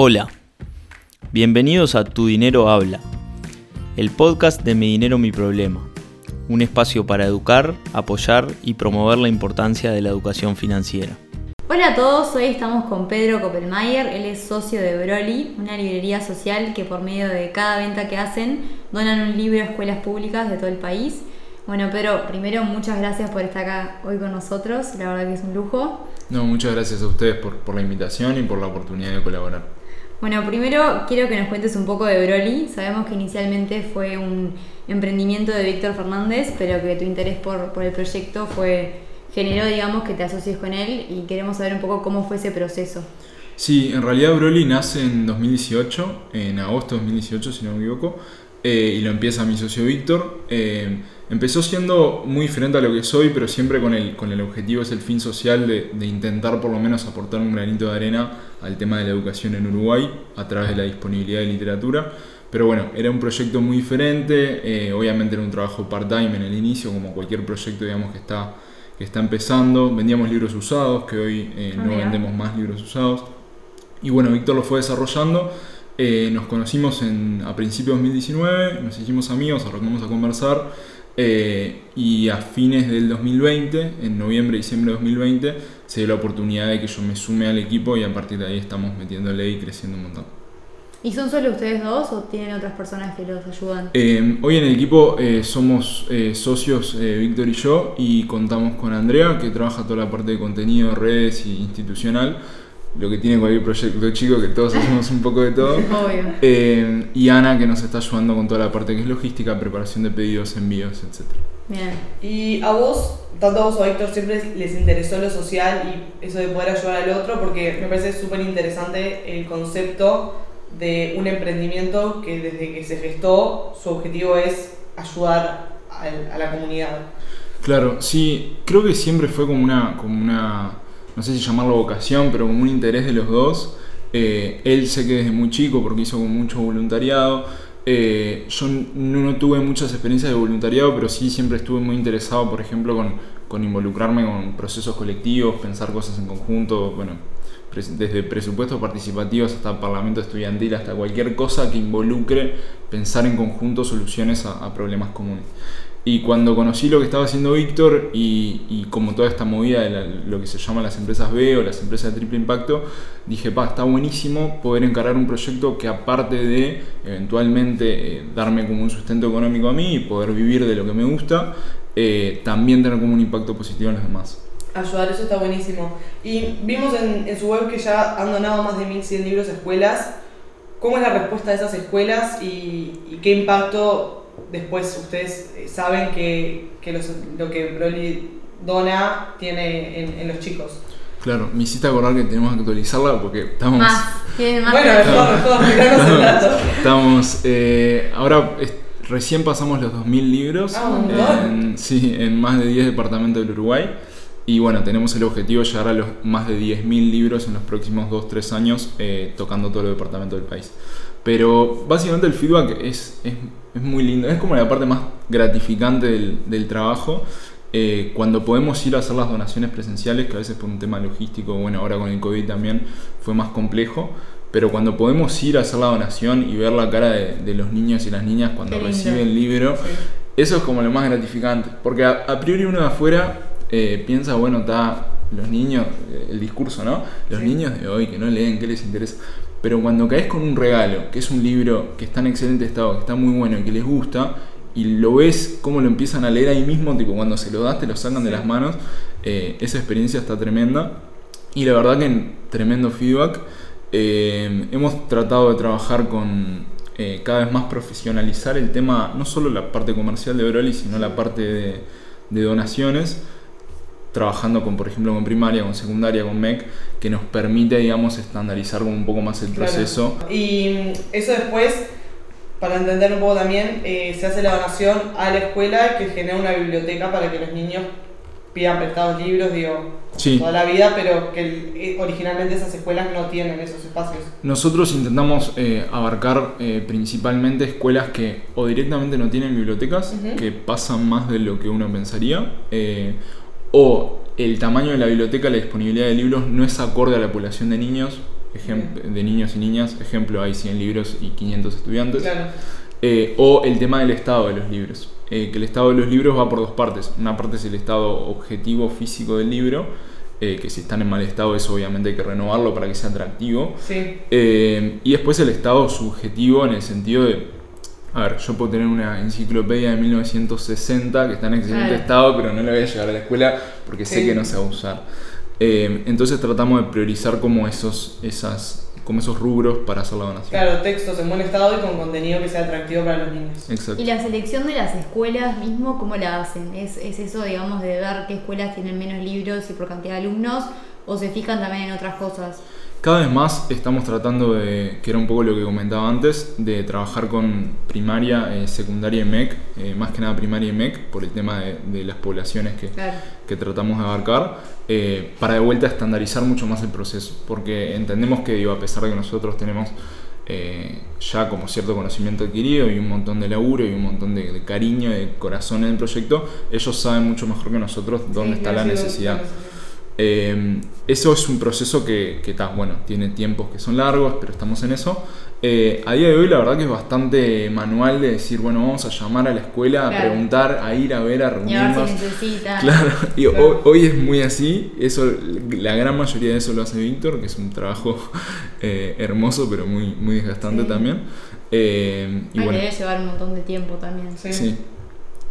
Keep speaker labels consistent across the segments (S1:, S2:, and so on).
S1: Hola, bienvenidos a Tu Dinero Habla, el podcast de Mi Dinero Mi Problema, un espacio para educar, apoyar y promover la importancia de la educación financiera.
S2: Hola a todos, hoy estamos con Pedro Koppelmayer, él es socio de Broly, una librería social que por medio de cada venta que hacen donan un libro a escuelas públicas de todo el país. Bueno, Pedro, primero muchas gracias por estar acá hoy con nosotros, la verdad que es un lujo.
S3: No, muchas gracias a ustedes por, por la invitación y por la oportunidad de colaborar.
S2: Bueno, primero quiero que nos cuentes un poco de Broly. Sabemos que inicialmente fue un emprendimiento de Víctor Fernández, pero que tu interés por, por el proyecto fue generó, digamos, que te asocies con él y queremos saber un poco cómo fue ese proceso.
S3: Sí, en realidad Broly nace en 2018, en agosto de 2018 si no me equivoco, eh, y lo empieza mi socio Víctor. Eh, empezó siendo muy diferente a lo que soy, pero siempre con el, con el objetivo, es el fin social de, de, intentar por lo menos aportar un granito de arena al tema de la educación en Uruguay a través de la disponibilidad de literatura. Pero bueno, era un proyecto muy diferente, eh, obviamente era un trabajo part-time en el inicio, como cualquier proyecto digamos que está, que está empezando. Vendíamos libros usados, que hoy eh, no vendemos más libros usados. Y bueno, Víctor lo fue desarrollando. Eh, nos conocimos en, a principios de 2019, nos hicimos amigos, arrancamos a conversar eh, y a fines del 2020, en noviembre, diciembre de 2020, se dio la oportunidad de que yo me sume al equipo y a partir de ahí estamos metiéndole y creciendo un montón.
S2: ¿Y son solo ustedes dos o tienen otras personas que los ayudan?
S3: Eh, hoy en el equipo eh, somos eh, socios eh, Víctor y yo y contamos con Andrea que trabaja toda la parte de contenido, redes y institucional lo que tiene cualquier proyecto chico, que todos hacemos un poco de todo.
S2: Obvio.
S3: Eh, y Ana, que nos está ayudando con toda la parte que es logística, preparación de pedidos, envíos, etc.
S2: Bien.
S4: Y a vos, tanto a vos o a Héctor, siempre les interesó lo social y eso de poder ayudar al otro, porque me parece súper interesante el concepto de un emprendimiento que desde que se gestó, su objetivo es ayudar a, a la comunidad.
S3: Claro, sí, creo que siempre fue como una, como una no sé si llamarlo vocación, pero como un interés de los dos. Eh, él sé que desde muy chico, porque hizo mucho voluntariado. Eh, yo no, tuve muchas experiencias de voluntariado, pero sí siempre estuve muy interesado, por ejemplo, con, involucrarme con procesos colectivos, pensar cosas en conjunto, bueno, desde presupuestos participativos hasta parlamento estudiantil, hasta cualquier cosa que involucre pensar en conjunto soluciones a problemas comunes. Y cuando conocí lo que estaba haciendo Víctor y, como toda esta movida de lo que se llama las empresas B o las empresas de triple impacto, dije, pa, está buenísimo poder encargar un proyecto que aparte de eventualmente eh, darme como un sustento económico a mí y poder vivir de lo que me gusta, eh, también tener como un impacto positivo en los demás.
S4: Ayudar, eso está buenísimo. Y vimos en, su web que ya han donado más de 1.100 libros a escuelas. ¿Cómo es la respuesta de esas escuelas y qué impacto después ustedes saben que, que los, lo que Broly dona tiene en, en, los chicos.
S3: Claro, me hiciste acordar que tenemos que actualizarla porque estamos...
S2: Más, más
S4: bueno, mejor, mejor, el dato.
S3: Estamos, eh, ahora es, recién pasamos los 2.000 libros
S4: ah,
S3: en, sí, en más de 10 departamentos del Uruguay. Y bueno, tenemos el objetivo de llegar a los más de 10.000 libros en los próximos 2-3 años, eh, tocando todos los departamentos del país. Pero básicamente el feedback es, es, es, muy lindo, es como la parte más gratificante del, del trabajo. Eh, cuando podemos ir a hacer las donaciones presenciales, que a veces por un tema logístico, bueno, ahora con el COVID también fue más complejo, pero cuando podemos ir a hacer la donación y ver la cara de, de los niños y las niñas cuando reciben el libro, sí. eso es como lo más gratificante. Porque a, a priori uno de afuera eh, piensa, bueno, está los niños, eh, el discurso, ¿no? Los sí. niños de hoy que no leen, ¿qué les interesa? Pero cuando caes con un regalo, que es un libro que está en excelente estado, que está muy bueno y que les gusta, y lo ves cómo lo empiezan a leer ahí mismo, tipo cuando se lo das, te lo sacan de las manos, eh, esa experiencia está tremenda. Y la verdad que en tremendo feedback. Eh, hemos tratado de trabajar con eh, cada vez más profesionalizar el tema, no solo la parte comercial de Broly, sino la parte de, de donaciones trabajando con, por ejemplo, con primaria, con secundaria, con MEC, que nos permite, digamos, estandarizar un poco más el proceso.
S4: Y eso después, para entender un poco también, eh, se hace la donación a la escuela que genera una biblioteca para que los niños pidan prestados libros, digo,
S3: sí.
S4: toda la vida, pero que eh, originalmente esas escuelas no tienen esos espacios.
S3: Nosotros intentamos eh, abarcar eh, principalmente escuelas que o directamente no tienen bibliotecas, uh -huh. que pasan más de lo que uno pensaría, o el tamaño de la biblioteca, la disponibilidad de libros no es acorde a la población de niños de niños y niñas, ejemplo, hay 100 libros y 500 estudiantes.
S4: Claro.
S3: Eh, o el tema del estado de los libros. Eh, que el estado de los libros va por dos partes. Una parte es el estado objetivo físico del libro, eh, que si están en mal estado eso obviamente hay que renovarlo para que sea atractivo.
S4: Sí.
S3: Y después el estado subjetivo en el sentido de, a ver, yo puedo tener una enciclopedia de 1960 que está en excelente
S2: Claro.
S3: estado, pero no la voy a llevar a la escuela porque sé
S4: Sí.
S3: que no se va a usar. Eh, entonces tratamos de priorizar como esos, esas, como esos rubros para hacer la donación.
S4: Claro, textos en buen estado y con contenido que sea atractivo para los niños.
S3: Exacto.
S2: ¿Y la selección de las escuelas mismo, cómo la hacen? ¿Es, ¿Es eso, digamos, de ver qué escuelas tienen menos libros y por cantidad de alumnos? ¿O se fijan también en otras cosas?
S3: Cada vez más estamos tratando de, que era un poco lo que comentaba antes, de trabajar con primaria, eh, secundaria y MEC, eh, más que nada primaria y MEC, por el tema de, de las poblaciones que,
S2: Claro.
S3: que tratamos de abarcar, eh, para de vuelta estandarizar mucho más el proceso, porque entendemos que digo, a pesar de que nosotros tenemos eh, ya como cierto conocimiento adquirido y un montón de laburo y un montón de, de cariño y de corazón en el proyecto, ellos saben mucho mejor que nosotros dónde
S4: Sí,
S3: está la necesidad. Eh, eso es un proceso que, que está, bueno, tiene tiempos que son largos, pero estamos en eso. Eh, a día de hoy la verdad que es bastante manual de decir, bueno, vamos a llamar a la escuela, a preguntar, a ir a ver, a reunirnos.
S2: si.
S3: Claro, y
S4: Claro.
S3: Hoy, hoy es muy así, eso, la gran mayoría de eso lo hace Víctor, que es un trabajo eh, hermoso, pero muy, muy desgastante
S2: Sí.
S3: también. Eh, y
S2: Ay,
S3: bueno,
S2: debe llevar un montón de tiempo también.
S4: Sí.
S3: sí.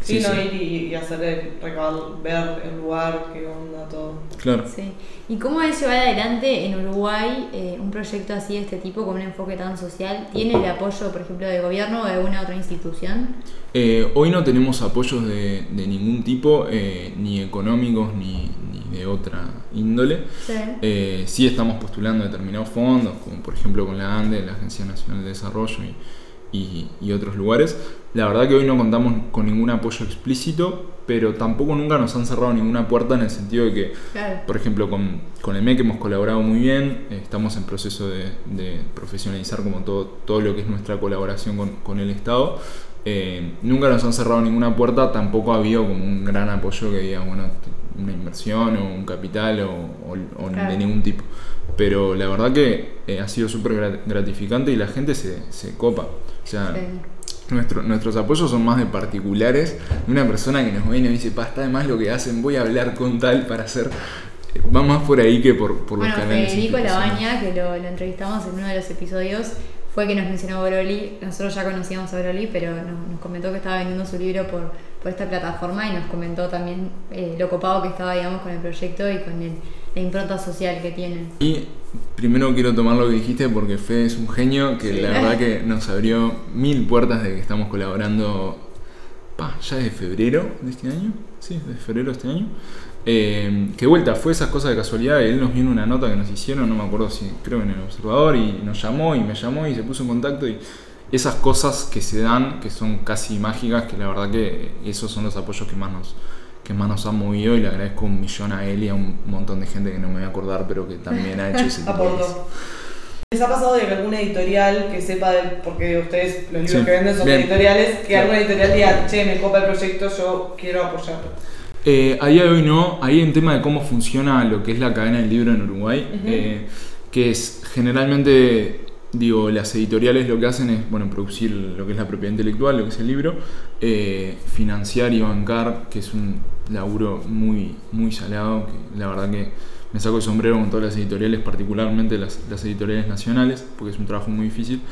S4: Sí,
S3: Sí,
S4: no
S3: sí.
S4: ir y, y hacer el recabar, ver el lugar, qué onda, todo.
S3: Claro.
S2: Sí. ¿Y cómo es llevar adelante en Uruguay eh, un proyecto así de este tipo con un enfoque tan social? ¿Tiene el apoyo, por ejemplo, del gobierno o de alguna otra institución?
S3: Eh, hoy no tenemos apoyos de, de ningún tipo, eh, ni económicos ni, ni de otra índole.
S2: Sí.
S3: Eh, sí estamos postulando determinados fondos, como por ejemplo con la ANDE, la Agencia Nacional de Desarrollo y, y- y otros lugares. La verdad que hoy no contamos con ningún apoyo explícito, pero tampoco nunca nos han cerrado ninguna puerta en el sentido de que
S2: Claro.
S3: por ejemplo, con, con el MEC hemos colaborado muy bien, eh, estamos en proceso de, de profesionalizar como todo, todo lo que es nuestra colaboración con, con el Estado. Eh, nunca nos han cerrado ninguna puerta, tampoco ha habido como un gran apoyo que diga, bueno, una inversión o un capital o, o- o
S2: Claro.
S3: de ningún tipo. Pero la verdad que eh, ha sido súper grat- gratificante y la gente se, se copa. O sea,
S2: Sí.
S3: nuestro- nuestros apoyos son más de particulares, una persona que nos ve y dice, pa, está de más lo que hacen, voy a hablar con tal para hacer... Va más por ahí que por, por los
S2: Bueno,
S3: canales.
S2: Federico. Labaña, que lo, lo entrevistamos en uno de los episodios, fue que nos mencionó Broly. Nosotros ya conocíamos a Broly, pero nos, nos comentó que estaba vendiendo su libro por, por esta plataforma y nos comentó también eh, lo copado que estaba, digamos, con el proyecto y con el- la impronta social que tiene.
S3: Y primero quiero tomar lo que dijiste porque Fede es un genio que
S2: Sí.
S3: la verdad que nos abrió mil puertas de que estamos colaborando pa, ya desde febrero de este año. Sí, desde febrero de este año. Eh, que vuelta, fue esas cosas de casualidad. Él nos en una nota que nos hicieron, no me acuerdo si creo en el Observador, y nos llamó y me llamó y se puso en contacto. Y esas cosas que se dan, que son casi mágicas, que la verdad que esos son los apoyos que más nos, que más nos han movido. Y le agradezco un millón a él y a un montón de gente que no me voy a acordar, pero que también ha hecho ese tipo de cosas.
S4: ¿Les ha pasado de que alguna editorial que sepa de, porque ustedes los libros
S3: Sí.
S4: que venden son
S3: Bien.
S4: editoriales, que alguna editorial diga, che, me copa el proyecto, yo quiero apoyarlo?
S3: Eh, a día de hoy no, ahí en tema de cómo funciona lo que es la cadena del libro en Uruguay, eh, que es generalmente, digo, las editoriales lo que hacen es, bueno, producir lo que es la propiedad intelectual, lo que es el libro, eh, financiar y bancar, que es un laburo muy, muy salado, que la verdad que me saco el sombrero con todas las editoriales, particularmente las, las editoriales nacionales, porque es un trabajo muy difícil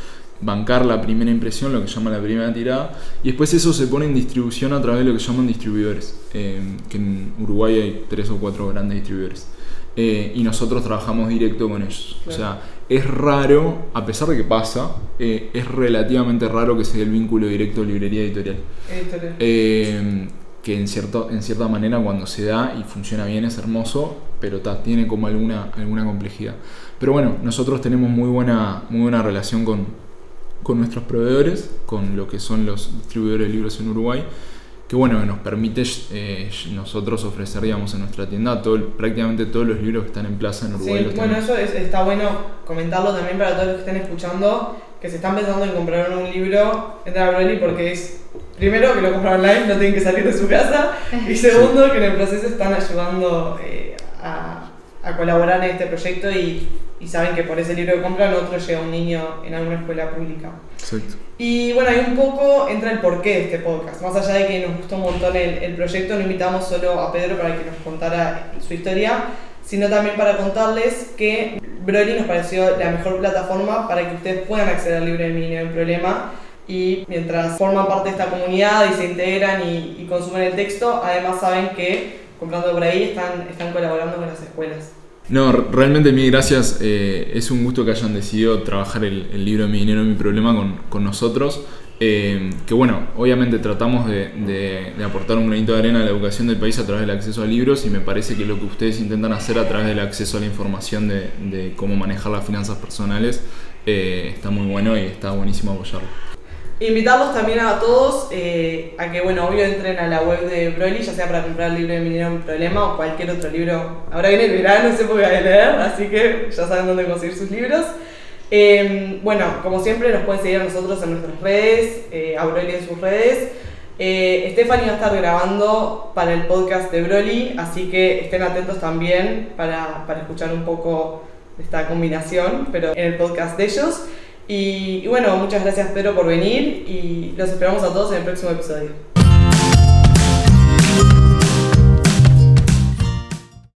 S3: bancar la primera impresión, lo que llama la primera tirada, y después eso se pone en distribución a través de lo que llaman distribuidores, eh, que en Uruguay hay tres o cuatro grandes distribuidores, eh, y nosotros trabajamos directo con ellos. O sea, es raro, a pesar de que pasa, eh, es relativamente raro que se dé el vínculo directo librería editorial.
S4: Editorial.
S3: Eh, que en, cierto, en cierta manera cuando se da y funciona bien es hermoso, pero ta, tiene como alguna, alguna complejidad. Pero bueno, nosotros tenemos muy buena, muy buena relación con, con nuestros proveedores, con lo que son los distribuidores de libros en Uruguay, que bueno, nos permite eh, nosotros ofrecer, digamos, en nuestra tienda todo, prácticamente todos los libros que están en plaza en Uruguay.
S4: Sí,
S3: los
S4: bueno,
S3: tenemos.
S4: eso es- está bueno comentarlo también para todos los que estén escuchando, que se están pensando en comprar un libro, entrar a Broly porque es, primero, que lo compran online, no tienen que salir de su casa, y segundo, que en el proceso están ayudando eh, a, a colaborar en este proyecto y y saben que por ese libro que compran otro llega un niño en alguna escuela pública.
S3: Exacto.
S4: Y bueno, ahí un poco entra el porqué de este podcast. Más allá de que nos gustó un montón el, el proyecto, no invitamos solo a Pedro para que nos contara su historia, sino también para contarles que Broly nos pareció la mejor plataforma para que ustedes puedan acceder al libro de Mi Dinero en Problema y mientras forman parte de esta comunidad y se integran y, y consumen el texto, además saben que comprando por ahí están, están colaborando con las escuelas.
S3: No, realmente mil gracias. Eh, es un gusto que hayan decidido trabajar el, el, libro Mi Dinero, Mi Problema con, con nosotros. Eh, que bueno, obviamente tratamos de, de, de, aportar un granito de arena a la educación del país a través del acceso a libros y me parece que lo que ustedes intentan hacer a través del acceso a la información de, de cómo manejar las finanzas personales eh, está muy bueno y está buenísimo apoyarlo.
S4: Invitarlos también a todos eh, a que, bueno, obvio entren a la web de Broly, ya sea para comprar el libro de Minero un Problema o cualquier otro libro. Ahora viene el verano, por qué de leer, así que ya saben dónde conseguir sus libros. Eh, bueno, como siempre, nos pueden seguir a nosotros en nuestras redes, eh, a Broly en sus redes. Eh, Stephanie va a estar grabando para el podcast de Broly, así que estén atentos también para, para escuchar un poco esta combinación, pero en el podcast de ellos. Y, bueno, muchas gracias Pedro por venir y los esperamos a todos en el próximo episodio.